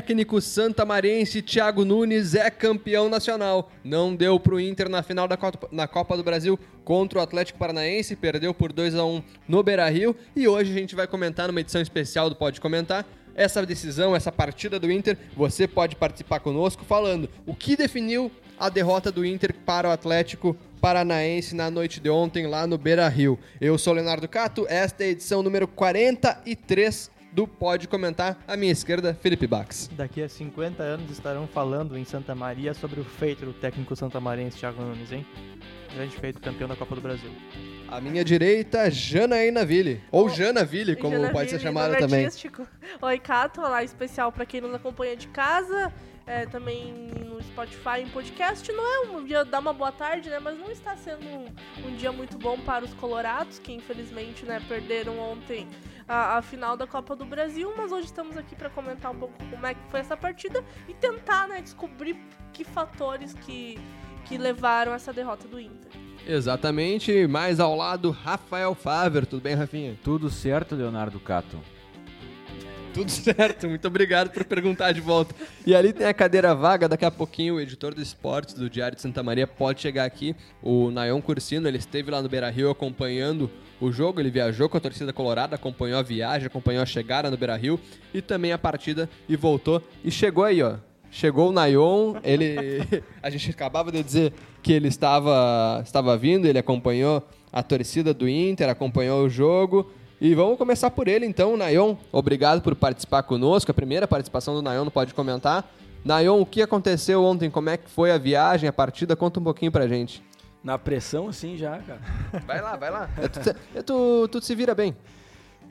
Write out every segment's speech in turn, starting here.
técnico santamarense Thiago Nunes é campeão nacional. Não deu para o Inter na final da Copa, na Copa do Brasil contra o Atlético Paranaense, perdeu por 2 a 1 no Beira-Rio e hoje a gente vai comentar numa edição especial do Pode Comentar essa decisão, essa partida do Inter. Você pode participar conosco falando o que definiu a derrota do Inter para o Atlético Paranaense na noite de ontem lá no Beira-Rio. Eu sou Leonardo Cato, esta é a edição número 43 do Pode Comentar. À minha esquerda, Felipe Bax. Daqui a 50 anos estarão falando em Santa Maria sobre o feito do técnico santamarense Thiago Nunes, hein? Grande feito, campeão da Copa do Brasil. À minha direita, Janaína Ville. Ou Jana Ville, como Jana pode Ville, ser chamada também. Artístico. Oi, Cato. Olá, especial para quem nos acompanha de casa. É, também no Spotify, em podcast. Não é um dia dar uma boa tarde, né? Mas não está sendo um, um dia muito bom para os colorados, que infelizmente né, perderam ontem a, a, final da Copa do Brasil, mas hoje estamos aqui para comentar um pouco como é que foi essa partida e tentar né, descobrir que fatores que, que levaram essa derrota do Inter. Exatamente, mais ao lado, Rafael Faver. Tudo bem, Rafinha? Tudo certo, Leonardo Cato. Tudo certo, muito obrigado por perguntar de volta. E ali tem a cadeira vaga, daqui a pouquinho o editor do esportes do Diário de Santa Maria pode chegar aqui. O Nayon Cursino, ele esteve lá no Beira Rio acompanhando o jogo, ele viajou com a torcida colorada, acompanhou a viagem, acompanhou a chegada no Beira-Rio e também a partida e voltou. E chegou aí, ó. Chegou o Nayon, ele. a gente acabava de dizer que ele estava, estava vindo, ele acompanhou a torcida do Inter, acompanhou o jogo. E vamos começar por ele então, Nayon. Obrigado por participar conosco. A primeira participação do Nayon não pode comentar. Nayon, o que aconteceu ontem? Como é que foi a viagem, a partida? Conta um pouquinho pra gente. Na pressão, assim, já, cara. Vai lá, vai lá. É, tu, é, tu, tu se vira bem.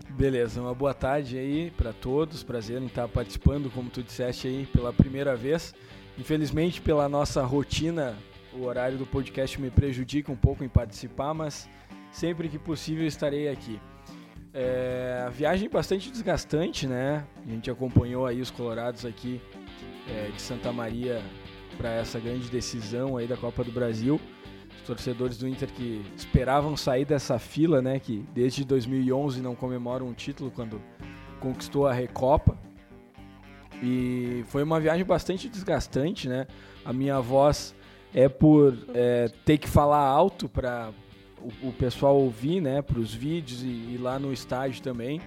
Beleza, uma boa tarde aí para todos. Prazer em estar participando, como tu disseste aí, pela primeira vez. Infelizmente, pela nossa rotina, o horário do podcast me prejudica um pouco em participar, mas sempre que possível estarei aqui. É, a viagem bastante desgastante, né? A gente acompanhou aí os colorados aqui é, de Santa Maria para essa grande decisão aí da Copa do Brasil torcedores do Inter que esperavam sair dessa fila, né, que desde 2011 não comemoram um título quando conquistou a Recopa. E foi uma viagem bastante desgastante, né? A minha voz é por é, ter que falar alto para o, o, pessoal ouvir, né, para os vídeos e, e lá no estádio também.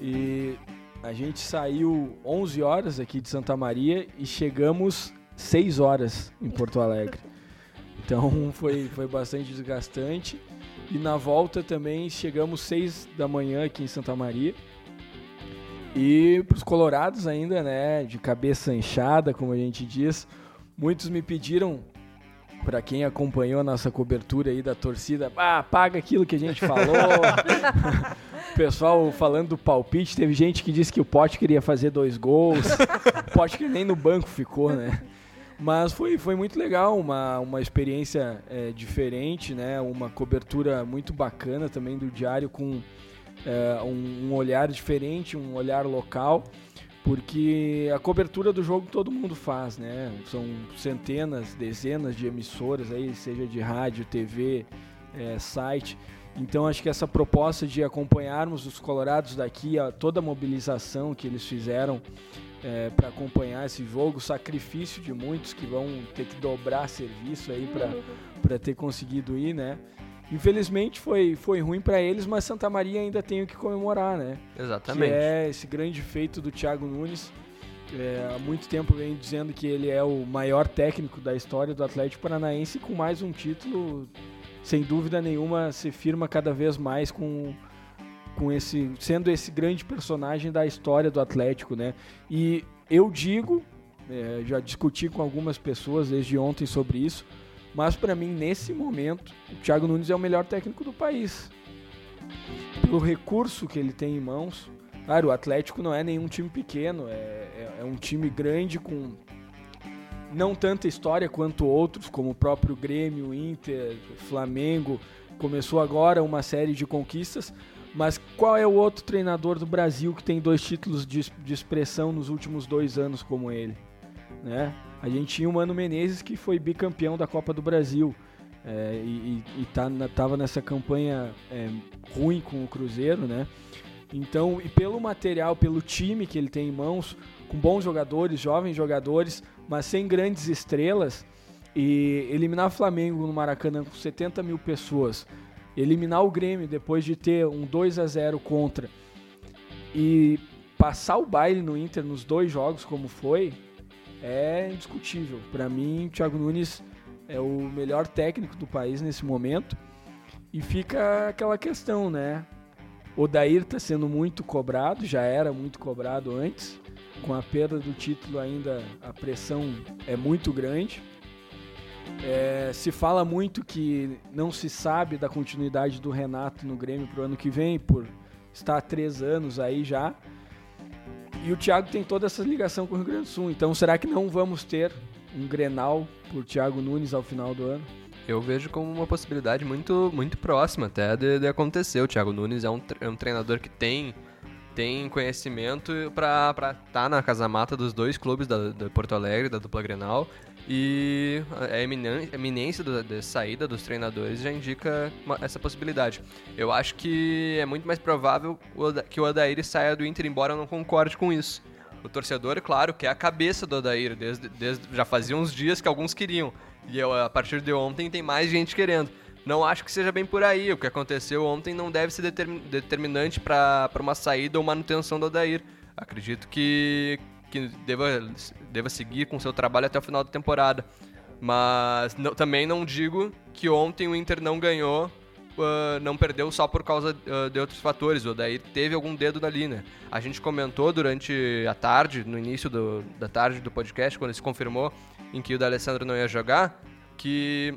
E a gente saiu 11 horas aqui de Santa Maria e chegamos 6 horas em Porto Alegre. Então foi, foi bastante desgastante. E na volta também chegamos seis da manhã aqui em Santa Maria. E para os colorados ainda, né, de cabeça inchada, como a gente diz, muitos me pediram para quem acompanhou a nossa cobertura aí da torcida, ah, paga aquilo que a gente falou. o pessoal falando do palpite, teve gente que disse que o Pote queria fazer dois gols. o Pote que nem no banco ficou, né? Mas foi, foi muito legal, uma, uma experiência é, diferente, né? Uma cobertura muito bacana também do diário com é, um, um, olhar diferente, um olhar local, porque a cobertura do jogo todo mundo faz, né? São centenas, dezenas de emissoras aí, seja de rádio, TV, é, site. Então acho que essa proposta de acompanharmos os colorados daqui, a, toda a mobilização que eles fizeram é, para acompanhar esse jogo, sacrifício de muitos que vão ter que dobrar serviço aí para ter conseguido ir, né? Infelizmente foi, foi ruim para eles, mas Santa Maria ainda tem o que comemorar, né? Exatamente. Que é esse grande feito do Thiago Nunes. É, há muito tempo vem dizendo que ele é o maior técnico da história do Atlético Paranaense com mais um título, sem dúvida nenhuma, se firma cada vez mais com com esse sendo esse grande personagem da história do Atlético, né? E eu digo, é, já discuti com algumas pessoas desde ontem sobre isso, mas para mim nesse momento o Thiago Nunes é o melhor técnico do país. Pelo recurso que ele tem em mãos, claro, o Atlético não é nenhum time pequeno, é, é, é um time grande com não tanta história quanto outros, como o próprio Grêmio, Inter, Flamengo. Começou agora uma série de conquistas, mas qual é o outro treinador do Brasil que tem dois títulos de, de expressão nos últimos dois anos como ele? Né? A gente tinha o Mano Menezes que foi bicampeão da Copa do Brasil é, e, e tá, tava nessa campanha é, ruim com o Cruzeiro, né? Então, e pelo material, pelo time que ele tem em mãos, com bons jogadores, jovens jogadores, mas sem grandes estrelas, e eliminar o Flamengo no Maracanã com 70 mil pessoas, eliminar o Grêmio depois de ter um 2 a 0 contra e passar o baile no Inter nos dois jogos como foi, é indiscutível. Para mim, o Thiago Nunes é o melhor técnico do país nesse momento. E fica aquela questão, né? O Dair está sendo muito cobrado, já era muito cobrado antes. Com a perda do título ainda a pressão é muito grande. É, se fala muito que não se sabe da continuidade do Renato no Grêmio para o ano que vem, por estar há três anos aí já. E o Thiago tem toda essa ligação com o Rio Grande do Sul. Então, será que não vamos ter um Grenal por Thiago Nunes ao final do ano? Eu vejo como uma possibilidade muito, muito próxima até de, de acontecer. O Thiago Nunes é um, é um treinador que tem, tem conhecimento para estar tá na casa-mata dos dois clubes da, da Porto Alegre, da dupla Grenal. E a eminência da saída dos treinadores já indica uma, essa possibilidade. Eu acho que é muito mais provável que o Odair saia do Inter, embora eu não concorde com isso. O torcedor, claro, quer a cabeça do Odair, desde, desde, já fazia uns dias que alguns queriam. E eu, a partir de ontem tem mais gente querendo. Não acho que seja bem por aí. O que aconteceu ontem não deve ser determinante para uma saída ou manutenção do Odair. Acredito que, que deva, deva seguir com seu trabalho até o final da temporada. Mas não, também não digo que ontem o Inter não ganhou, uh, não perdeu só por causa uh, de outros fatores. O Odair teve algum dedo dali, né? A gente comentou durante a tarde, no início do, da tarde do podcast, quando se confirmou em que o D'Alessandro não ia jogar, que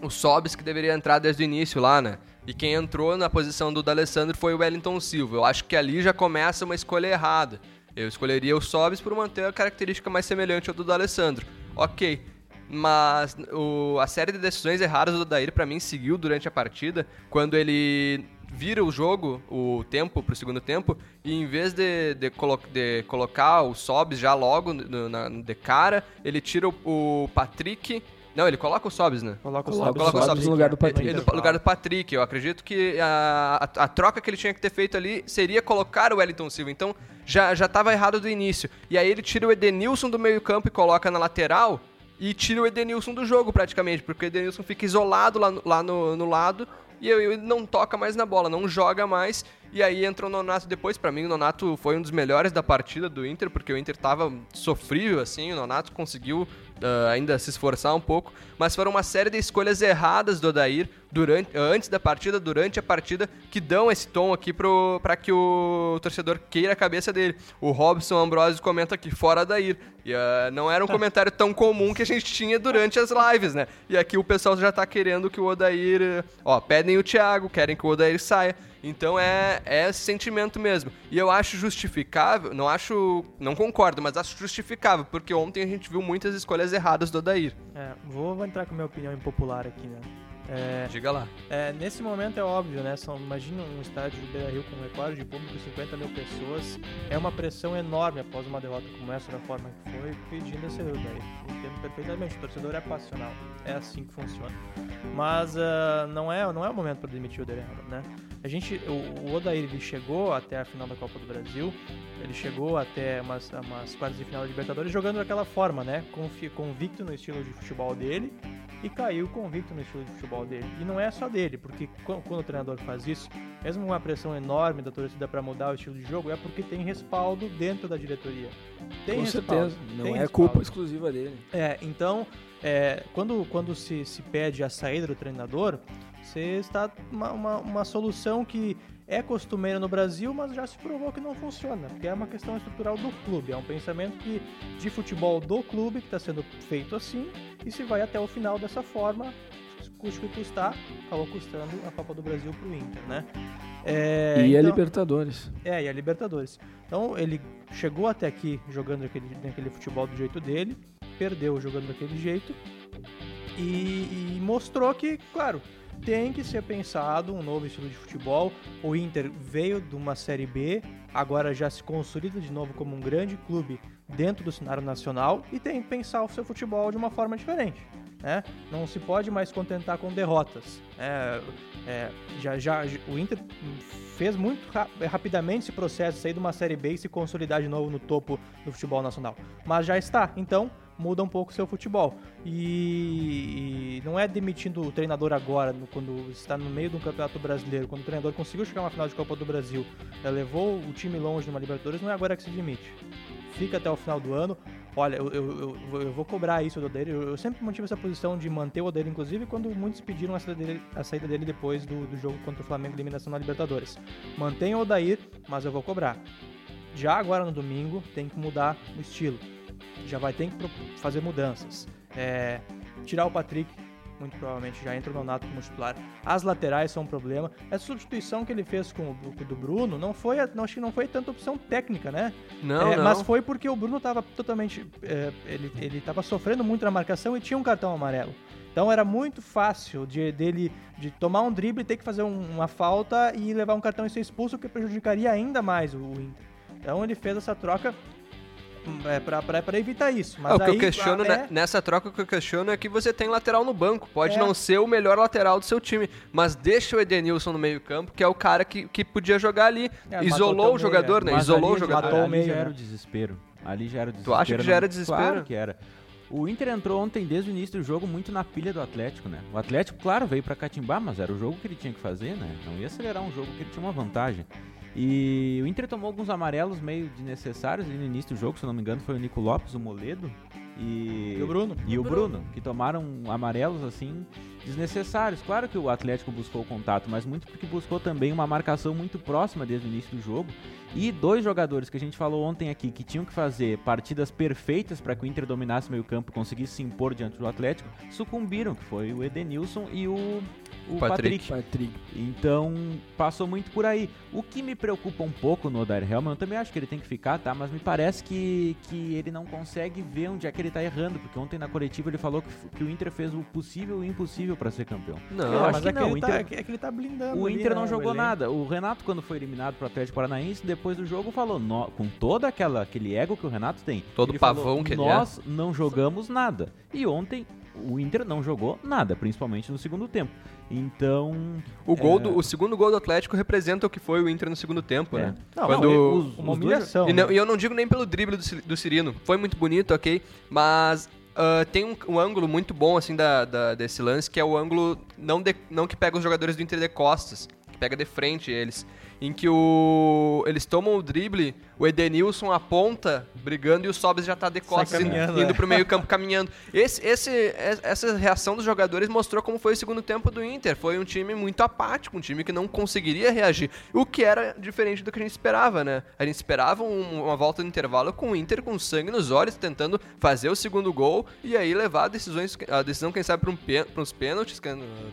o Sobis que deveria entrar desde o início lá, né? E quem entrou na posição do D'Alessandro foi o Wellington Silva. Eu acho que ali já começa uma escolha errada. Eu escolheria o Sobis por manter a característica mais semelhante ao do D'Alessandro. Ok, mas o, a série de decisões erradas do Daír para mim seguiu durante a partida, quando ele vira o jogo, o tempo pro segundo tempo, e em vez de, de, colo de colocar o Sobs já logo no, na, de cara, ele tira o, o Patrick não, ele coloca o Sobs, né? Coloca o Sobs. Coloca o Sobs no lugar do Patrick. Ele, no lugar do Patrick. Eu acredito que a, a, a, troca que ele tinha que ter feito ali seria colocar o Wellington Silva. Então, já, já tava errado do início. E aí ele tira o Edenilson do meio campo e coloca na lateral e tira o Edenilson do jogo praticamente, porque o Edenilson fica isolado lá, lá no, no lado e ele não toca mais na bola, não joga mais. E aí entrou o Nonato depois. Para mim, o Nonato foi um dos melhores da partida do Inter, porque o Inter tava sofrível assim. O Nonato conseguiu uh, ainda se esforçar um pouco, mas foram uma série de escolhas erradas do Odair durante, antes da partida, durante a partida, que dão esse tom aqui para que o torcedor queira a cabeça dele. O Robson Ambrosio comenta aqui, fora Odair. E uh, não era um comentário tão comum que a gente tinha durante as lives, né? E aqui o pessoal já tá querendo que o Odair. Ó, pedem o Thiago, querem que o Odair saia. Então é, é esse sentimento mesmo. E eu acho justificável, não acho. Não concordo, mas acho justificável, porque ontem a gente viu muitas escolhas erradas do Odair. É, vou, vou entrar com a minha opinião impopular aqui, né? É, Diga lá. É, nesse momento é óbvio, né? São, imagina um estádio de Beira Rio com um recorde de público de 50 mil pessoas. É uma pressão enorme após uma derrota como essa, da forma que foi, pedindo esse daí. Entendo perfeitamente. O torcedor é passional. É assim que funciona. Mas uh, não, é, não é o momento para demitir o Derrama, né? A gente, o, o Odair ele chegou até a final da Copa do Brasil, ele chegou até umas, umas quartas de final da Libertadores jogando daquela forma, né? Convicto no estilo de futebol dele e caiu convicto no estilo de futebol dele. E não é só dele, porque quando o treinador faz isso, mesmo com uma pressão enorme da torcida para mudar o estilo de jogo, é porque tem respaldo dentro da diretoria. Tem com respaldo, certeza, não é respaldo. culpa exclusiva dele. É, então, é, quando, quando se, se pede a saída do treinador, você está uma, uma, uma solução que é costumeira no Brasil, mas já se provou que não funciona, porque é uma questão estrutural do clube, é um pensamento que, de futebol do clube que está sendo feito assim e se vai até o final dessa forma, custe o que custar, acabou custando a Copa do Brasil para o Inter, né? É, e então, a Libertadores. É, e a Libertadores. Então ele chegou até aqui jogando aquele, aquele futebol do jeito dele, perdeu jogando daquele jeito e, e mostrou que, claro, tem que ser pensado um novo estilo de futebol. O Inter veio de uma Série B, agora já se consolida de novo como um grande clube dentro do cenário nacional e tem que pensar o seu futebol de uma forma diferente. né? Não se pode mais contentar com derrotas. É, é, já, já, o Inter fez muito ra rapidamente esse processo sair de uma Série B e se consolidar de novo no topo do futebol nacional. Mas já está, então muda um pouco o seu futebol. E, e não é demitindo o treinador agora, no, quando está no meio do campeonato brasileiro, quando o treinador conseguiu chegar a uma final de Copa do Brasil, levou o time longe numa Libertadores, não é agora que se demite. Fica até o final do ano, Olha, eu, eu, eu, eu, vou cobrar isso do Odair. Eu, eu, sempre mantive essa posição de manter o Odair, inclusive, quando muitos pediram a saída dele, a saída dele depois do, do jogo contra o Flamengo eliminação na Libertadores. Mantenha o Odair, mas eu vou cobrar. Já agora no domingo, tem que mudar o estilo. Já vai ter que fazer mudanças. É, tirar o Patrick, muito provavelmente já entra o Nonato como titular. As laterais são um problema. Essa substituição que ele fez com o do Bruno não foi, não, acho que não foi tanta opção técnica, né? Não, é, não. Mas foi porque o Bruno estava totalmente, é, ele ele estava sofrendo muito na marcação e tinha um cartão amarelo. Então era muito fácil de dele de tomar um drible, ter que fazer um, uma falta e levar um cartão e ser expulso, que prejudicaria ainda mais o Inter. Então ele fez essa troca é, pra, pra, pra evitar isso. Mas é, o que aí, eu questiono é... nessa troca, o que eu questiono é que você tem lateral no banco. Pode é. não ser o melhor lateral do seu time, mas deixa o Edenilson no meio-campo, que é o cara que, que podia jogar ali. É, Isolou o jogador, né? Isolou o jogador. Matou ali já era o desespero. Ali já era o desespero. Tu acha que já era desespero? Claro que era. O Inter entrou ontem, desde o início do jogo, muito na pilha do Atlético, né? O Atlético, claro, veio para catimbar, mas era o jogo que ele tinha que fazer, né? Não ia acelerar um jogo que ele tinha uma vantagem. E o Inter tomou alguns amarelos meio desnecessários no início do jogo, se não me engano, foi o Nico Lopes, o Moledo. E, e o Bruno. E o Bruno, que tomaram amarelos assim desnecessários. Claro que o Atlético buscou o contato, mas muito porque buscou também uma marcação muito próxima desde o início do jogo. E dois jogadores que a gente falou ontem aqui que tinham que fazer partidas perfeitas para que o Inter dominasse o meio-campo e conseguisse se impor diante do Atlético, sucumbiram, que foi o Edenilson e o o Patrick. Patrick. Então, passou muito por aí. O que me preocupa um pouco no Odair Helman, eu também acho que ele tem que ficar, tá? Mas me parece que, que ele não consegue ver onde é que ele tá errando, porque ontem na coletiva ele falou que, que o Inter fez o possível e o impossível para ser campeão. Não, eu acho que é não. Que o Inter, tá, é que ele tá blindando. O Inter ali, não né, jogou nada. O Renato, quando foi eliminado pro Atlético Paranaense, depois do jogo falou, no, com todo aquela, aquele ego que o Renato tem, todo pavão falou, que ele é. Nós não jogamos nada. E ontem o Inter não jogou nada, principalmente no segundo tempo. Então. O, gol é... do, o segundo gol do Atlético representa o que foi o Inter no segundo tempo, é. né? Não, Quando... não, os, uma humilhação. E, não, e, eu não digo nem pelo drible do, do Cirino. Foi muito bonito, ok? Mas Uh, tem um, um, ângulo muito bom assim da, da, desse lance, que é o ângulo não, de, não que pega os jogadores do Inter de costas, que pega de frente eles em que o eles tomam o drible, o Edenilson aponta brigando e o Sobis já tá de costas indo, indo é. pro meio campo caminhando. Esse, esse, essa reação dos jogadores mostrou como foi o segundo tempo do Inter. Foi um time muito apático, um time que não conseguiria reagir. O que era diferente do que a gente esperava, né? A gente esperava um, uma volta no intervalo com o Inter com sangue nos olhos, tentando fazer o segundo gol e aí levar a, decisões, a decisão, quem sabe, para uns pênaltis,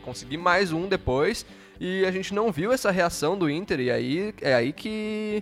conseguir mais um depois. E a gente não viu essa reação do Inter, e aí é aí que,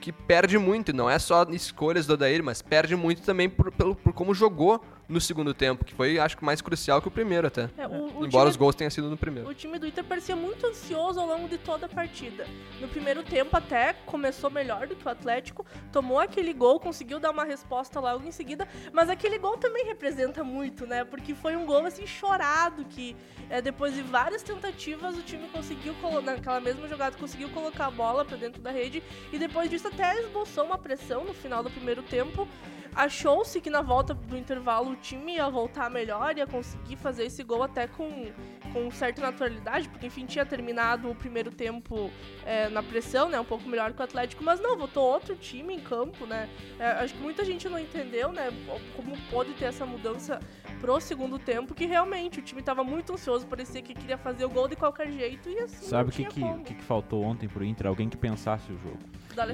que perde muito. Não é só escolhas do Odair, mas perde muito também por, pelo, por como jogou no segundo tempo, que foi, acho que, mais crucial que o primeiro até. É, o, o Embora time, os gols tenham sido no primeiro. O time do Inter parecia muito ansioso ao longo de toda a partida. No primeiro tempo até começou melhor do que o Atlético, tomou aquele gol, conseguiu dar uma resposta logo em seguida, mas aquele gol também representa muito, né? Porque foi um gol assim chorado que é, depois de várias tentativas o time conseguiu naquela mesma jogada conseguiu colocar a bola para dentro da rede e depois disso até esboçou uma pressão no final do primeiro tempo achou-se que na volta do intervalo o time ia voltar melhor, ia conseguir fazer esse gol até com, com certa naturalidade, porque enfim tinha terminado o primeiro tempo é, na pressão, né, um pouco melhor que o Atlético, mas não, voltou outro time em campo, né, é, acho que muita gente não entendeu, né, como pôde ter essa mudança pro segundo tempo, que realmente o time estava muito ansioso, parecia que queria fazer o gol de qualquer jeito e assim Sabe o que, que, que, que faltou ontem pro Inter? Alguém que pensasse o jogo.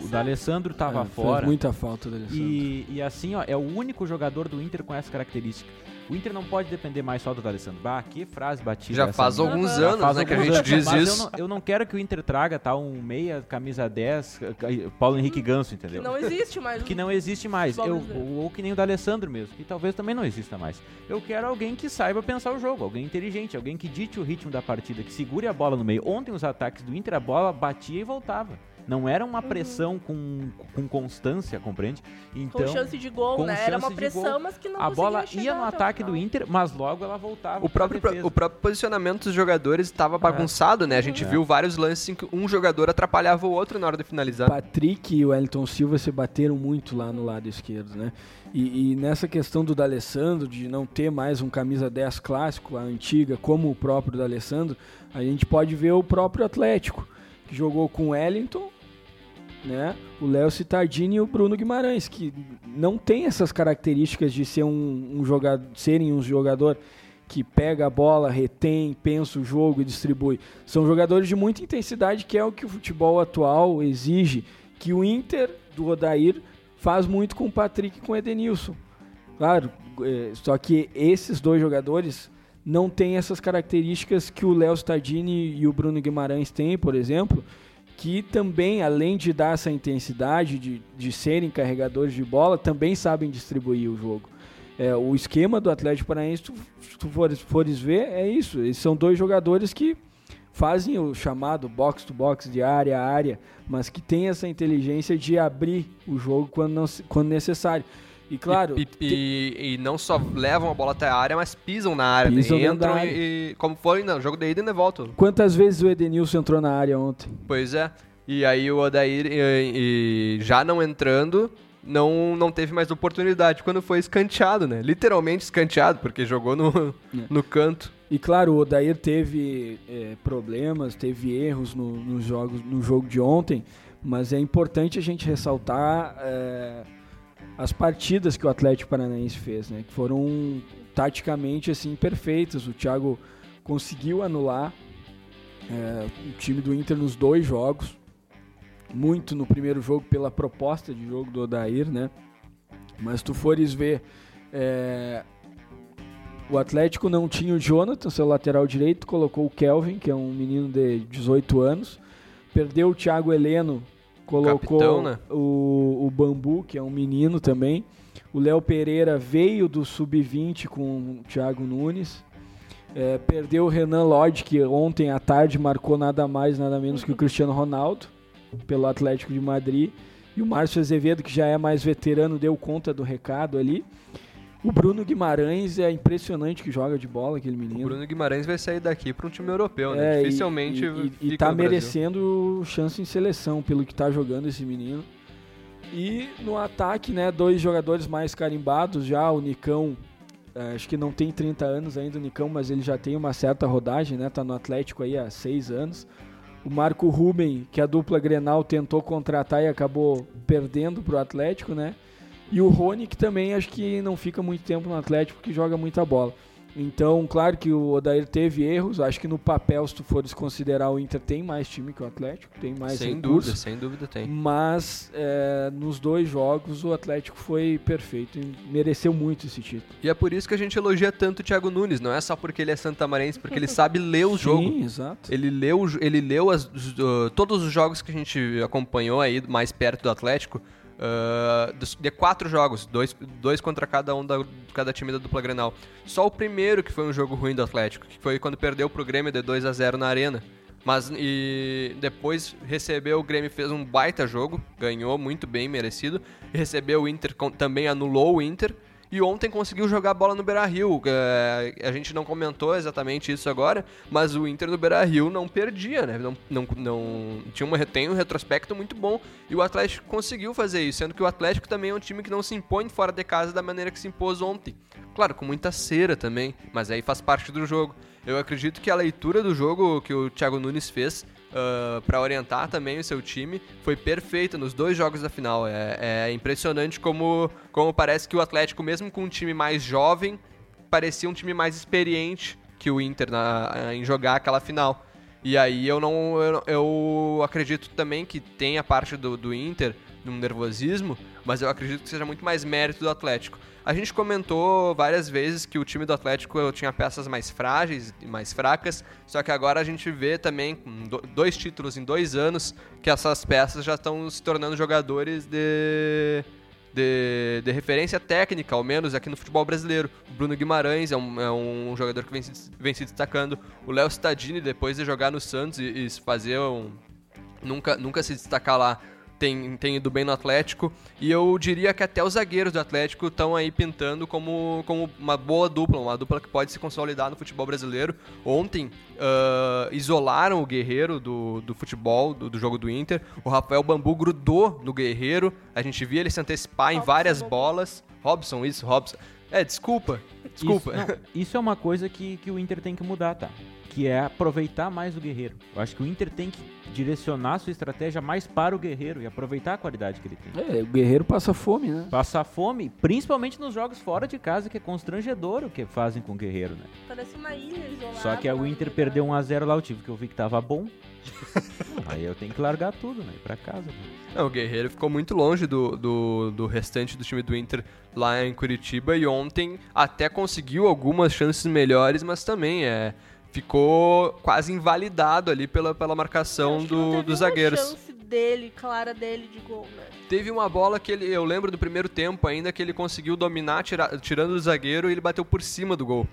O D'Alessandro tava é, fora. Fez muita falta do D'Alessandro. E, e assim, ó, é o único jogador do Inter com essa característica. O Inter não pode depender mais só do D'Alessandro. Bah, que frase batida. Já faz alguns anos, faz né, que a gente anos, diz mas isso. Eu não, eu não, quero que o Inter traga tá, um meia, camisa 10, Paulo Henrique Ganso, entendeu? Que não existe mais. que não existe mais. Eu, ou, ou, que nem o D'Alessandro mesmo, que talvez também não exista mais. Eu quero alguém que saiba pensar o jogo, alguém inteligente, alguém que dite o ritmo da partida, que segure a bola no meio. Ontem os ataques do Inter, a bola batia e voltava. Não era uma uhum. pressão com, com constância, compreende? Então, com chance de gol, né? Era uma pressão, mas que não A bola ia no ataque do Inter, mas logo ela voltava O próprio, o próprio posicionamento dos jogadores estava bagunçado, né? A gente É. viu vários lances em que um jogador atrapalhava o outro na hora de finalizar. Patrick e o Wellington Silva se bateram muito lá no lado esquerdo, né? E, e nessa questão do D'Alessandro, de não ter mais um camisa 10 clássico, a antiga, como o próprio D'Alessandro, a gente pode ver o próprio Atlético, que jogou com o Wellington, né? O Léo Cittadini e o Bruno Guimarães, que não tem essas características de ser um, um jogador, serem um jogador que pega a bola, retém, pensa o jogo e distribui. São jogadores de muita intensidade, que é o que o futebol atual exige, que o Inter do Odair faz muito com o Patrick e com o Edenilson. Claro, é, só que esses dois jogadores não têm essas características que o Léo Stardini e o Bruno Guimarães têm, por exemplo, que também, além de dar essa intensidade, de, de serem carregadores de bola, também sabem distribuir o jogo. É, o esquema do Atlético Paranaense, tu- se tu fores, fores ver, é isso. Eles são dois jogadores que fazem o chamado box to box de área a área, mas que tem essa inteligência de abrir o jogo quando, não, quando necessário. E claro, E, e- e não só levam a bola até a área, mas pisam na área. Pisam né? Entram área. e, Como foi no jogo da ida e de volta. quantas vezes o Edenilson entrou na área ontem? Pois é. E aí o Odair, já não entrando, não, não teve mais oportunidade quando foi escanteado, né? Literalmente escanteado, porque jogou no, É. no canto. E claro, o Odair teve é, problemas, teve erros no, nos jogos, no jogo de ontem, mas é importante a gente ressaltar é, as partidas que o Atlético Paranaense fez, né? Que foram taticamente assim perfeitas. O Thiago conseguiu anular é, o time do Inter nos dois jogos, muito no primeiro jogo pela proposta de jogo do Odair, né? Mas se tu fores ver é, o Atlético não tinha o Jonathan, seu lateral direito, colocou o Kelvin, que é um menino de 18 anos. Perdeu o Thiago Heleno, colocou Capitão, né? o, o Bambu, que é um menino também. O Léo Pereira veio do sub-20 com o Thiago Nunes. É, perdeu o Renan Lodge, que ontem à tarde marcou nada mais, nada menos que o Cristiano Ronaldo, pelo Atlético de Madrid. E o Márcio Azevedo, que já é mais veterano, deu conta do recado ali. O Bruno Guimarães é impressionante que joga de bola, aquele O menino. Bruno Guimarães vai sair daqui para um time europeu, né? É, Dificilmente e, e, e tá merecendo chance em seleção pelo que tá jogando esse menino. E no ataque, né, dois jogadores mais carimbados já, o Nicão, eh, acho que não tem 30 anos ainda o Nicão, mas ele já tem uma certa rodagem, né, tá no Atlético aí há seis anos. O Marco Ruben, que a dupla Grenal tentou contratar e acabou perdendo pro Atlético, né? E o Rony, que também acho que não fica muito tempo no Atlético, porque joga muita bola. Então, claro que o Odair teve erros. Acho que no papel, se tu fores considerar, o Inter tem mais time que o Atlético, tem mais Sem recursos. dúvida, sem dúvida tem. Mas é, nos dois jogos o Atlético foi perfeito e mereceu muito esse título. E é por isso que a gente elogia tanto o Thiago Nunes. Não é só porque ele é santamarense, porque ele sabe ler o jogo. Sim, exato. Ele leu, ele leu as- uh, todos os jogos que a gente acompanhou aí mais perto do Atlético. Dos- de quatro jogos, dois, dois contra cada um da cada time da dupla Grenal. Só o primeiro que foi um jogo ruim do Atlético, que foi quando perdeu pro Grêmio de 2 a 0 na Arena. Mas e depois recebeu o Grêmio fez um baita jogo, ganhou muito bem, merecido. Recebeu o Inter, também anulou o Inter. E ontem conseguiu jogar bola no Beira-Rio. É, a gente não comentou exatamente isso agora, mas o Inter do Beira-Rio não perdia, né? Não, não, não tinha uma, tem um retrospecto muito bom. E o Atlético conseguiu fazer isso, sendo que o Atlético também é um time que não se impõe fora de casa da maneira que se impôs ontem. Claro, com muita cera também, mas aí faz parte do jogo. Eu acredito que a leitura do jogo que o Thiago Nunes fez para orientar também o seu time foi perfeita nos dois jogos da final. É, é impressionante como, como parece que o Atlético, mesmo com um time mais jovem, parecia um time mais experiente que o Inter na- em jogar aquela final. E aí eu não eu, eu acredito também que tem a parte do, do Inter, de um nervosismo, mas eu acredito que seja muito mais mérito do Atlético. A gente comentou várias vezes que o time do Atlético tinha peças mais frágeis e mais fracas, só que agora a gente vê também, com do- dois títulos em dois anos, que essas peças já estão se tornando jogadores de, de, de referência técnica, ao menos aqui no futebol brasileiro. O Bruno Guimarães é um, é um jogador que vem se, vem se destacando. O Léo Stadini, depois de jogar no Santos e, e fazer um. Nunca, nunca se destacar lá, tem, tem ido bem no Atlético. E eu diria que até os zagueiros do Atlético estão aí pintando como, como uma boa dupla, uma dupla que pode se consolidar no futebol brasileiro. Ontem uh, isolaram o Guerreiro do, do futebol, do, do, jogo do Inter. O Rafael Bambu grudou no Guerreiro. A gente via ele se antecipar Robson, em várias bolas. Robson, isso, Robson. É, desculpa. Desculpa. Isso, não, isso é uma coisa que, que o Inter tem que mudar, tá? Que é aproveitar mais o guerreiro. Eu acho que o Inter tem que direcionar sua estratégia mais para o guerreiro e aproveitar a qualidade que ele tem. É, o guerreiro passa fome, né? Passa fome, principalmente nos jogos fora de casa, que é constrangedor o que fazem com o guerreiro, né? Parece uma ilha isolada. Só que o Inter perdeu 1x0 lá, eu tive que eu vi que tava bom. Aí eu tenho que largar tudo, né? Ir pra casa. Né? Não, o Guerreiro ficou muito longe do, do, do, restante do time do Inter lá em Curitiba e ontem até conseguiu algumas chances melhores, mas também é ficou quase invalidado ali pela, pela marcação do, dos zagueiros. chance dele, clara dele de gol, né? Teve uma bola que ele, eu lembro do primeiro tempo ainda, que ele conseguiu dominar, tira, tirando do zagueiro e ele bateu por cima do gol.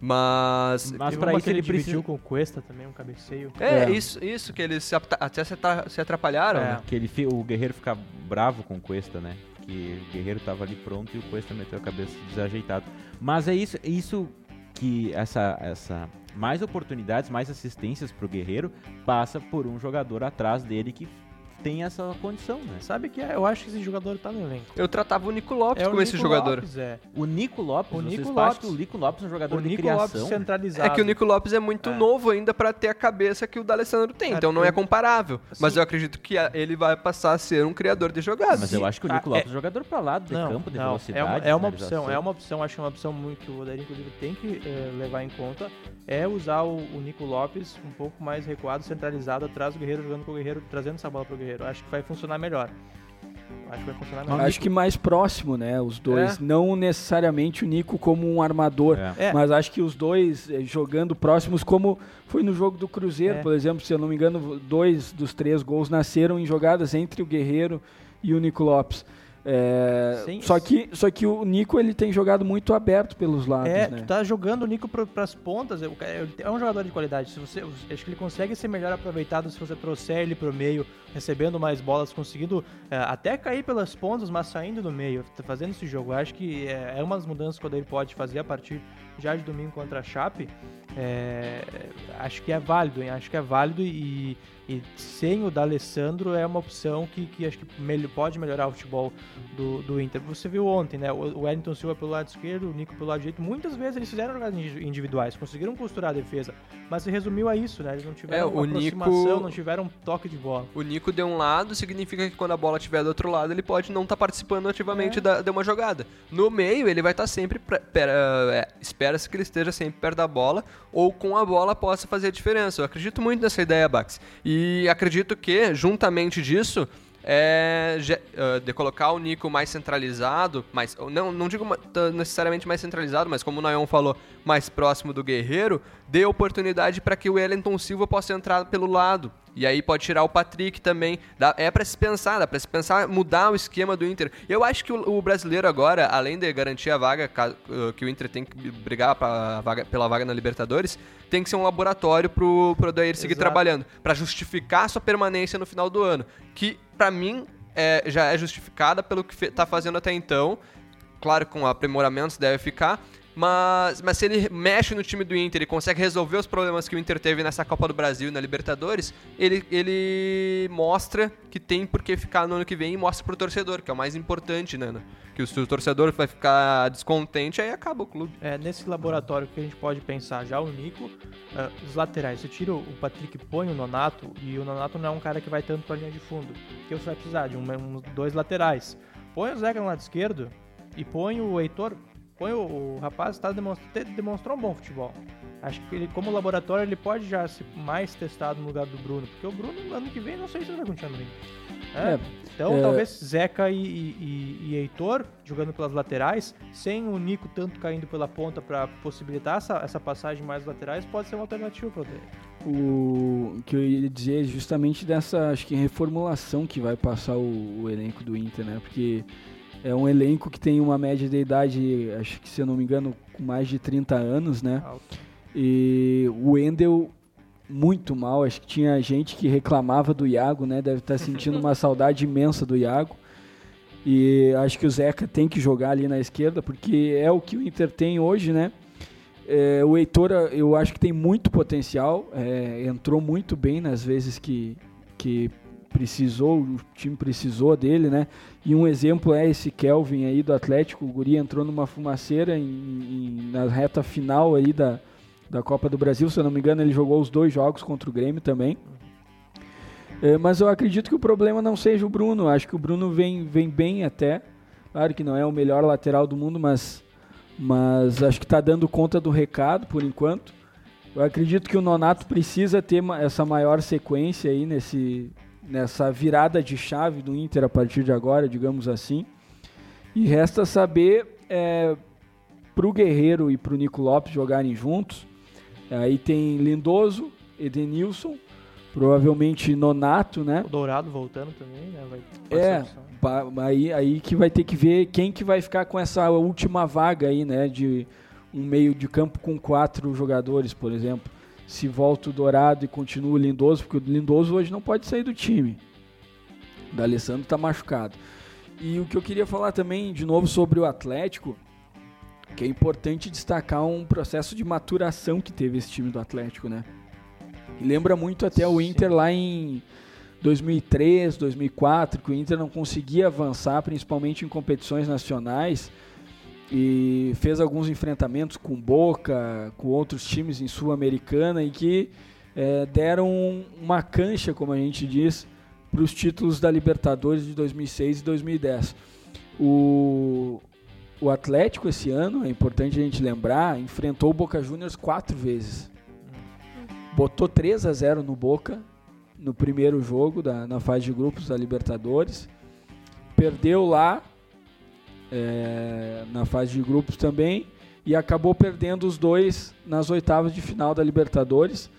Mas. Mas para isso ele, ele dividiu com o Cuesta também, um cabeceio. É, é. Isso, isso, que eles se, até se atrapalharam. É. Né? Que ele, o Guerreiro fica bravo com o Cuesta, né? Que o Guerreiro tava ali pronto e o Cuesta meteu a cabeça desajeitado. Mas é isso, isso que essa, essa mais oportunidades, mais assistências para o Guerreiro passa por um jogador atrás dele que tem essa condição, né? Sabe que é, eu acho que esse jogador tá no elenco. Eu tratava o Nico Lopes é como esse jogador. Lopes, é. O Nico Lopes, o Nico Lopes, o Nico Lopes é um jogador o de Nico criação. Lopes centralizado. É que o Nico Lopes é muito é. novo ainda para ter a cabeça que o D'Alessandro tem, é, então não é comparável. Assim, mas eu acredito que ele vai passar a ser um criador de jogadas. Mas eu acho que o Nico ah, Lopes é, um jogador para lado de não, campo, de não, velocidade. É uma, é uma opção, é uma opção, acho que é uma opção muito que o Odair inclusive tem que eh, levar em conta é usar o, o, Nico Lopes um pouco mais recuado, centralizado atrás do Guerreiro, jogando com o Guerreiro, trazendo essa bola pro Guerreiro. Acho que vai funcionar melhor. Acho que vai funcionar melhor. Acho que mais próximo, né? Os dois. É. Não necessariamente o Nico como um armador, é. é. mas acho que os dois eh, jogando próximos, como foi no jogo do Cruzeiro, é. por exemplo, se eu não me engano, dois dos três gols nasceram em jogadas entre o Guerreiro e o Nico Lopes. É, só, que, só que o Nico ele tem jogado muito aberto pelos lados. É, né? tu tá jogando o Nico para as pontas. É, é um jogador de qualidade. Se você, acho que ele consegue ser melhor aproveitado se você trouxer ele pro meio, recebendo mais bolas, conseguindo é, até cair pelas pontas, mas saindo do meio, tá fazendo esse jogo. Eu acho que é, é uma das mudanças que ele pode fazer a partir já de domingo contra a Chape. É, acho que é válido, hein? Acho que é válido e e sem o D'Alessandro é uma opção que, que acho que pode melhorar o futebol do, do Inter. Você viu ontem, né? O Wellington Silva pelo lado esquerdo, o Nico pelo lado direito. Muitas vezes eles fizeram jogadas individuais, conseguiram costurar a defesa, mas se resumiu a isso, né? Eles não tiveram é, uma aproximação, Nico... não tiveram um toque de bola. O Nico de um lado significa que quando a bola estiver do outro lado, ele pode não estar tá participando ativamente é. da, de uma jogada. No meio, ele vai estar tá sempre. É, Espera-se que ele esteja sempre perto da bola ou com a bola possa fazer a diferença. Eu acredito muito nessa ideia, Bax. E e acredito que, juntamente disso, é, uh, de colocar o Nico mais centralizado, mais, não, não digo necessariamente mais centralizado, mas como o Nayon falou, mais próximo do Guerreiro, dê oportunidade para que o Wellington Silva possa entrar pelo lado. E aí pode tirar o Patrick também. Dá, é para se pensar, dá para se pensar mudar o esquema do Inter. Eu acho que o, o brasileiro agora, além de garantir a vaga, que o Inter tem que brigar vaga, pela vaga na Libertadores, tem que ser um laboratório pro, pro Dair seguir Exato. trabalhando, para justificar sua permanência no final do ano. Que, para mim, é, já é justificada pelo que está fazendo até então. Claro, com aprimoramentos deve ficar, mas, mas se ele mexe no time do Inter e consegue resolver os problemas que o Inter teve nessa Copa do Brasil e na Libertadores, ele, ele mostra que tem por que ficar no ano que vem e mostra pro torcedor, que é o mais importante, né? né? Que o, torcedor vai ficar descontente, aí acaba o clube. É, nesse laboratório que a gente pode pensar já o Nico, uh, os laterais, você tira o Patrick, põe o Nonato, e o Nonato não é um cara que vai tanto pra linha de fundo, que você vai precisar de um, um, dois laterais. Põe o Zeca no lado esquerdo e põe o Heitor o, o rapaz tá demonstrou, demonstrou um bom futebol. Acho que ele, como laboratório, ele pode já ser mais testado no lugar do Bruno, porque o Bruno, ano que vem, não sei se ele vai continuar no. É, é, então, é... talvez Zeca e, e, e, Heitor jogando pelas laterais, sem o Nico tanto caindo pela ponta para possibilitar essa, essa passagem mais laterais, pode ser uma alternativa para. O que eu ia dizer é justamente dessa, acho que reformulação que vai passar o, o elenco do Inter, né? Porque é um elenco que tem uma média de idade, acho que se eu não me engano, com mais de 30 anos, né? E o Wendel muito mal. Acho que tinha gente que reclamava do Iago, né? Deve estar sentindo uma saudade imensa do Iago. E acho que o Zeca tem que jogar ali na esquerda, porque é o que o Inter tem hoje, né? É, o Heitor, eu acho que tem muito potencial, é, entrou muito bem nas vezes que, que precisou, o time precisou dele, né? E um exemplo é esse Kelvin aí do Atlético, o Guri entrou numa fumaceira em, em, na reta final aí da, da Copa do Brasil, se eu não me engano ele jogou os dois jogos contra o Grêmio também. É, mas eu acredito que o problema não seja o Bruno, acho que o Bruno vem, vem bem até, claro que não é o melhor lateral do mundo, mas mas acho que está dando conta do recado por enquanto. Eu acredito que o Nonato precisa ter essa maior sequência aí nesse, nessa virada de chave do Inter a partir de agora, digamos assim. E resta saber é, para o Guerreiro e para o Nico Lopes jogarem juntos. Aí tem Lindoso, Edenilson, provavelmente Nonato, né? O Dourado voltando também, né? Vai, é, aí, aí que vai ter que ver quem que vai ficar com essa última vaga aí, né? De um meio de campo com quatro jogadores, por exemplo. Se volta o Dourado e continua o Lindoso, porque o Lindoso hoje não pode sair do time. O D'Alessandro está machucado. E o que eu queria falar também, de novo, sobre o Atlético, que é importante destacar um processo de maturação que teve esse time do Atlético, né? E lembra muito até o Inter lá em 2003, 2004, que o Inter não conseguia avançar, principalmente em competições nacionais, e fez alguns enfrentamentos com Boca, com outros times em Sul-Americana, e que é, deram uma cancha, como a gente diz, para os títulos da Libertadores de 2006 e 2010. O, o Atlético esse ano, é importante a gente lembrar, enfrentou o Boca Juniors quatro vezes. Botou 3 a 0 no Boca no primeiro jogo da, na fase de grupos da Libertadores. Perdeu lá é, na fase de grupos também e acabou perdendo os dois nas oitavas de final da Libertadores.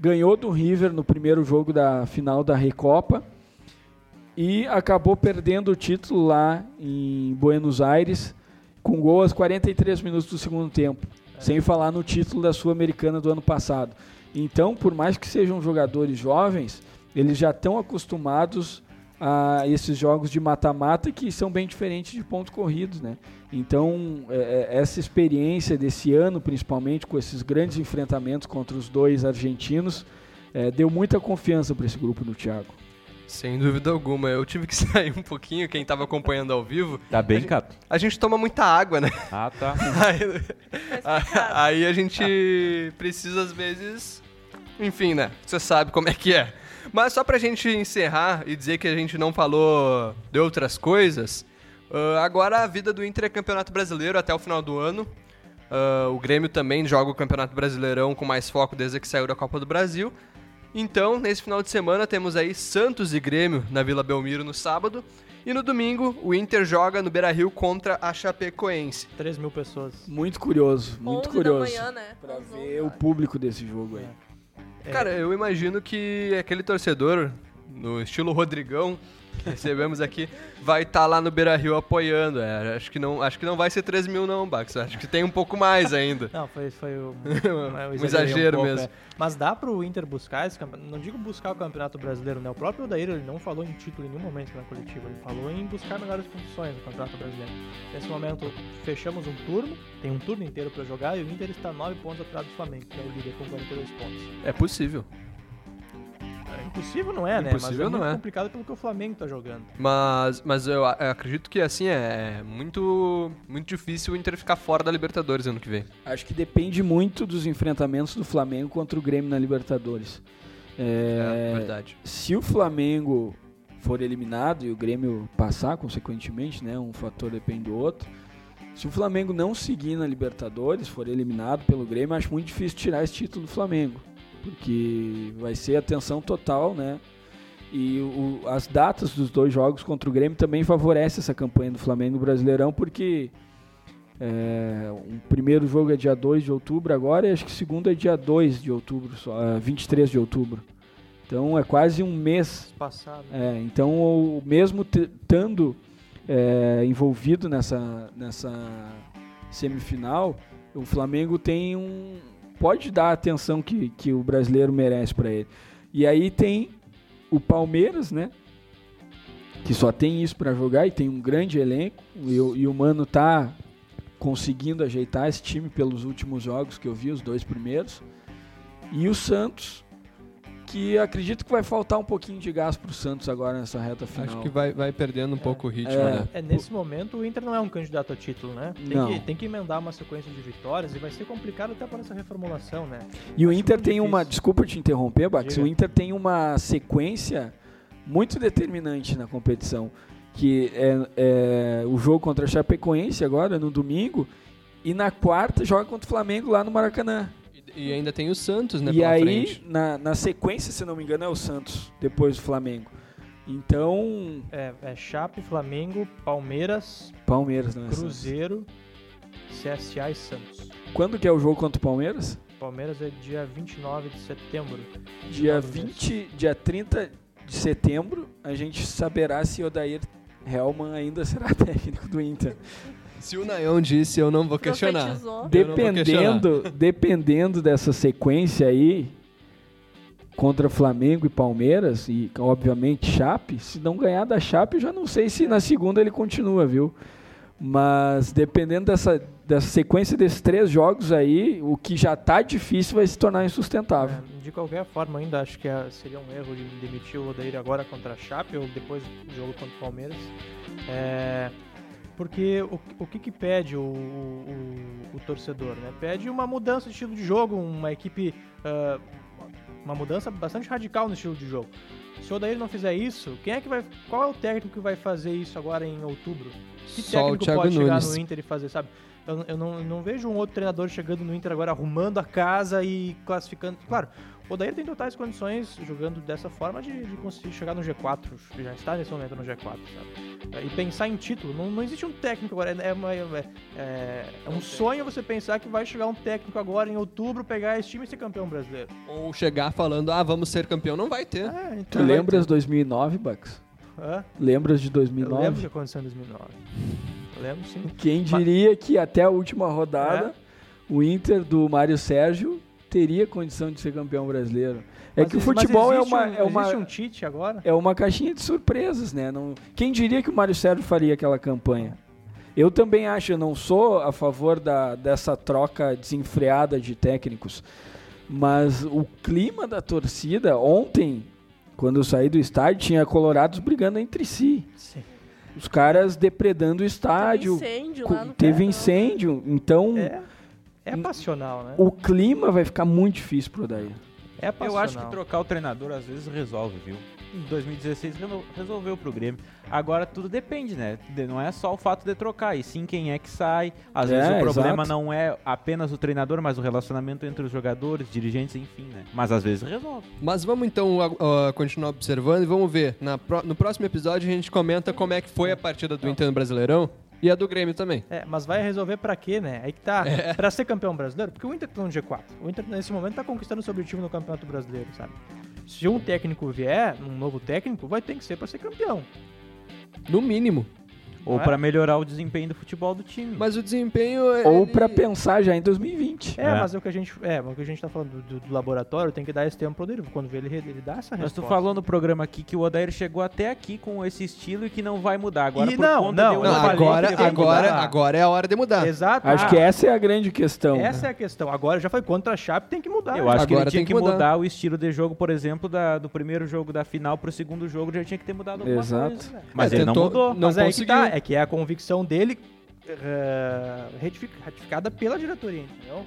Ganhou do River no primeiro jogo da final da Recopa e acabou perdendo o título lá em Buenos Aires com gol aos 43 minutos do segundo tempo, é. sem falar no título da Sul-Americana do ano passado. Então, por mais que sejam jogadores jovens, eles já estão acostumados a esses jogos de mata-mata que são bem diferentes de pontos corridos, né? Então, é, é, essa experiência desse ano, principalmente com esses grandes enfrentamentos contra os dois argentinos, é, deu muita confiança para esse grupo do Thiago. Sem dúvida alguma. Eu tive que sair um pouquinho, quem estava acompanhando ao vivo. Tá bem, Cato? A gente toma muita água, né? Ah, tá. aí, aí a gente precisa, às vezes. Enfim, né? Você sabe como é que é. Mas só pra gente encerrar e dizer que a gente não falou de outras coisas, uh, agora a vida do Inter é campeonato brasileiro até o final do ano. Uh, o Grêmio também joga o Campeonato Brasileirão com mais foco desde que saiu da Copa do Brasil. Então, nesse final de semana, temos aí Santos e Grêmio na Vila Belmiro no sábado. E no domingo, o Inter joga no Beira Rio contra a Chapecoense. 3 mil pessoas. Muito curioso, muito curioso. Da manhã, né? Pra ver o público desse jogo aí. É. Cara, eu imagino que aquele torcedor, no estilo Rodrigão, que recebemos aqui, vai estar tá lá no Beira Rio apoiando. É, acho, que não, acho que não vai ser 3 mil, não, Bax. Acho que tem um pouco mais ainda. não, foi, foi um, um exagero um pouco, mesmo. É. Mas dá pro Inter buscar esse campeonato. Não digo buscar o Campeonato Brasileiro, né? O próprio Odair ele não falou em título em nenhum momento na coletiva. Ele falou em buscar melhores condições no Campeonato Brasileiro. Nesse momento, fechamos um turno, tem um turno inteiro para jogar e o Inter está 9 pontos atrás do Flamengo, que é o líder com 42 pontos. É possível. Impossível não é, né? Impossível mas é não muito é. complicado pelo que o Flamengo tá jogando. Mas, mas eu, eu acredito que assim é muito, muito difícil o Inter ficar fora da Libertadores ano que vem. Acho que depende muito dos enfrentamentos do Flamengo contra o Grêmio na Libertadores. É, é verdade. Se o Flamengo for eliminado e o Grêmio passar, consequentemente, né? Um fator depende do outro. Se o Flamengo não seguir na Libertadores, for eliminado pelo Grêmio, acho muito difícil tirar esse título do Flamengo porque vai ser atenção total, né? E o, as datas dos dois jogos contra o Grêmio também favorecem essa campanha do Flamengo Brasileirão, porque é, o primeiro jogo é dia 2 de outubro agora e acho que o segundo é dia 2 de outubro, só, 23 de outubro. Então é quase um mês. Passado. É, então, o, mesmo estando é, envolvido nessa, nessa semifinal, o Flamengo tem um, pode dar a atenção que, que o brasileiro merece para ele. E aí tem o Palmeiras, né? Que só tem isso para jogar e tem um grande elenco. E, e o Mano tá conseguindo ajeitar esse time pelos últimos jogos que eu vi, os dois primeiros. E o Santos, que acredito que vai faltar um pouquinho de gás pro Santos agora nessa reta final. Acho que vai, vai perdendo um pouco o ritmo, É. né? É, nesse momento o Inter não é um candidato a título, né? Tem, Não. Que, tem que emendar uma sequência de vitórias e vai ser complicado até para essa reformulação, né? E o Acho Inter muito tem uma. difícil. Desculpa te interromper, Bax. Diga. O Inter tem uma sequência muito determinante na competição. Que é, é o jogo contra a Chapecoense agora, no domingo. E na quarta joga contra o Flamengo lá no Maracanã. E, ainda tem o Santos, né, e pela aí, frente. na, na sequência, se não me engano, é o Santos, depois do Flamengo. Então, É, é Chape, Flamengo, Palmeiras, Palmeiras, não é Santos. Cruzeiro, CSA e Santos. Quando que é o jogo contra o Palmeiras? Palmeiras é dia 29 de setembro. Dia Final do mês. 20, dia 30 de setembro, a gente saberá se Odair Helman ainda será técnico do Inter. Se o Nayon disse, eu não vou questionar. Profetizou. Vou Dependendo, dependendo dessa sequência aí contra Flamengo e Palmeiras e obviamente Chape, se não ganhar da Chape, eu já não sei se na segunda ele continua, viu? Mas dependendo dessa, dessa sequência desses três jogos aí, o que já tá difícil vai se tornar insustentável. É, de qualquer forma, ainda acho que é- seria um erro de demitir o Odair agora contra a Chape ou depois do jogo contra o Palmeiras. É, porque o, o que, que pede o, o- o torcedor? Né? Pede uma mudança de estilo de jogo, uma equipe. ah, uma mudança bastante radical no estilo de jogo. Se o Odair não fizer isso, quem é que vai. Qual é o técnico que vai fazer isso agora em outubro? Que Só técnico pode chegar Nunes. no Inter e fazer, sabe? Eu, eu não, eu não vejo um outro treinador chegando no Inter agora arrumando a casa e classificando. Claro, o Odair tem totais condições, jogando dessa forma, de, de conseguir chegar no G4. Já está nesse momento no G4, sabe? E pensar em título. Não, não existe um técnico agora. É, uma- é- é- é um sonho você pensar que vai chegar um técnico agora em outubro, pegar esse time e ser campeão brasileiro. Ou chegar falando, ah, vamos ser campeão. Não vai ter. É, Tu então lembras 2009, Bax? Hã? Lembras de Eu lembro o que 2009? aconteceu em 2009. Eu lembro sim. Quem diria que até a última rodada É. o Inter do Mário Sérgio teria condição de ser campeão brasileiro? É Mas que o futebol é existe uma, um- é uma Existe um Tite agora? é uma caixinha de surpresas, né? Não, quem diria que o Mário Sérgio faria aquela campanha? Eu também acho, eu não sou a favor da, dessa troca desenfreada de técnicos, mas o clima da torcida ontem, quando eu saí do estádio, tinha colorados brigando entre si. Sim. Os caras depredando o Teve estádio, incêndio lá no teve Pedrão. incêndio, então É, é passional, né? o clima vai ficar muito difícil pro Odair. É passional. Eu acho que trocar o treinador às vezes resolve, viu? Em 2016 reno- resolveu pro Grêmio. Agora tudo depende, né? De- Não é só o fato de trocar, e sim quem é que sai. Às É, vezes o problema exato. não é apenas o treinador, mas o relacionamento entre os jogadores, dirigentes, enfim, né? Mas às vezes resolve. Mas vamos então ah, continuar observando e vamos ver. Na pró- no próximo episódio a gente comenta como é que foi a partida do Inter no Brasileirão e a do Grêmio também. É, mas vai resolver pra quê, né? Aí que tá. É. Pra ser campeão brasileiro, porque o Inter tá no G4. O Inter, nesse momento, tá conquistando seu objetivo no Campeonato Brasileiro, sabe? Se um técnico vier, um novo técnico, vai ter que ser pra ser campeão. No mínimo. Ou Não é? pra melhorar o desempenho do futebol do time. Mas o desempenho. Ou ele- pra pensar já em 2020. É, É. mas é o que a gente. É, mas o que a gente tá falando do, do laboratório tem que dar esse tempo pro dele. Quando vê ele, ele dá essa Mas tu resposta. falou no programa aqui que o Odair chegou até aqui com esse estilo e que não vai mudar. Agora E por não, conta não, Não, agora, que agora, agora é a hora de mudar. Exato. Acho Ah, que essa é a grande questão. essa é a questão. Agora já foi contra a Chape, tem que mudar. Eu acho que Agora ele tinha tem que que mudar. mudar. o estilo de jogo, por exemplo, da- do primeiro jogo da final pro segundo jogo, já tinha que ter mudado alguma Exato. coisa. né? Mas É, ele não tentou- mudou. não Mas é aí é que é a convicção dele retific- ratificada pela diretoria, entendeu?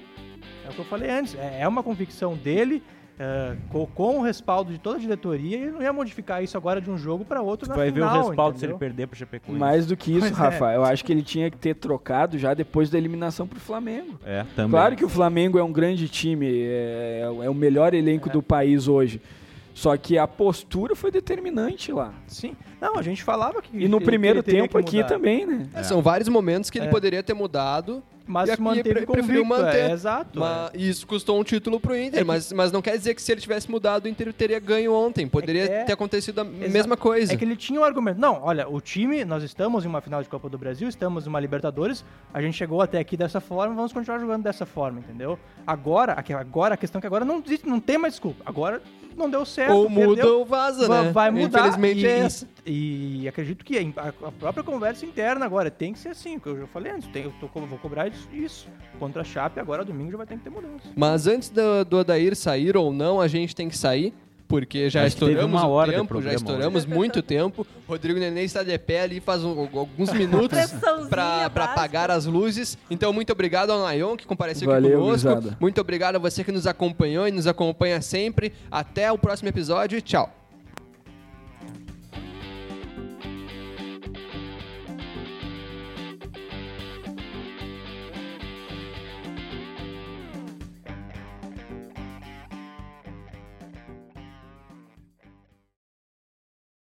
É o que eu falei antes, é é uma convicção dele eh, co- com, o respaldo de toda a diretoria e ele não ia modificar isso agora de um jogo para outro Tu na vai ver final, o respaldo se ele entendeu? perder pro Chapecoense. Mais do que isso, Pois é. Rafa, eu acho que ele tinha que ter trocado já depois da eliminação pro Flamengo. É, também. Claro que o Flamengo é um grande time, é, é o melhor elenco do país hoje. Só que a postura foi determinante lá. Sim. Não, a gente falava que E no que- primeiro ele tempo aqui também, né? É, São vários momentos que ele É. poderia ter mudado. Mas e se manteve convicto, manter. é, exato. Mas isso custou um título pro Inter, É que- mas, mas não quer dizer que se ele tivesse mudado, o Inter teria ganho ontem. Poderia É- ter acontecido a Exa- mesma coisa. É que ele tinha um argumento. Não, olha, o time, nós estamos em uma final de Copa do Brasil, estamos em uma Libertadores, a gente chegou até aqui dessa forma, vamos continuar jogando dessa forma, entendeu? Agora, agora a questão é que agora não, existe- não tem mais desculpa. Agora não deu certo. Ou muda perdeu, ou vaza, va- né? Vai mudar. Infelizmente e, é essa. E acredito que a, a própria conversa interna agora tem que ser assim, que eu já falei antes, tem, eu tô, vou cobrar isso, isso. Contra a Chape, agora domingo já vai ter que ter mudança. Mas antes do, do Odair sair ou não, a gente tem que sair. Porque já Acho estouramos uma hora tempo, já estouramos muito tempo. Rodrigo Nenê está de pé ali faz um- alguns minutos para apagar as luzes. Então, muito obrigado ao Nayon que compareceu aqui Valeu, conosco. gurizada. Muito obrigado a você que nos acompanhou e nos acompanha sempre. Até o próximo episódio e tchau.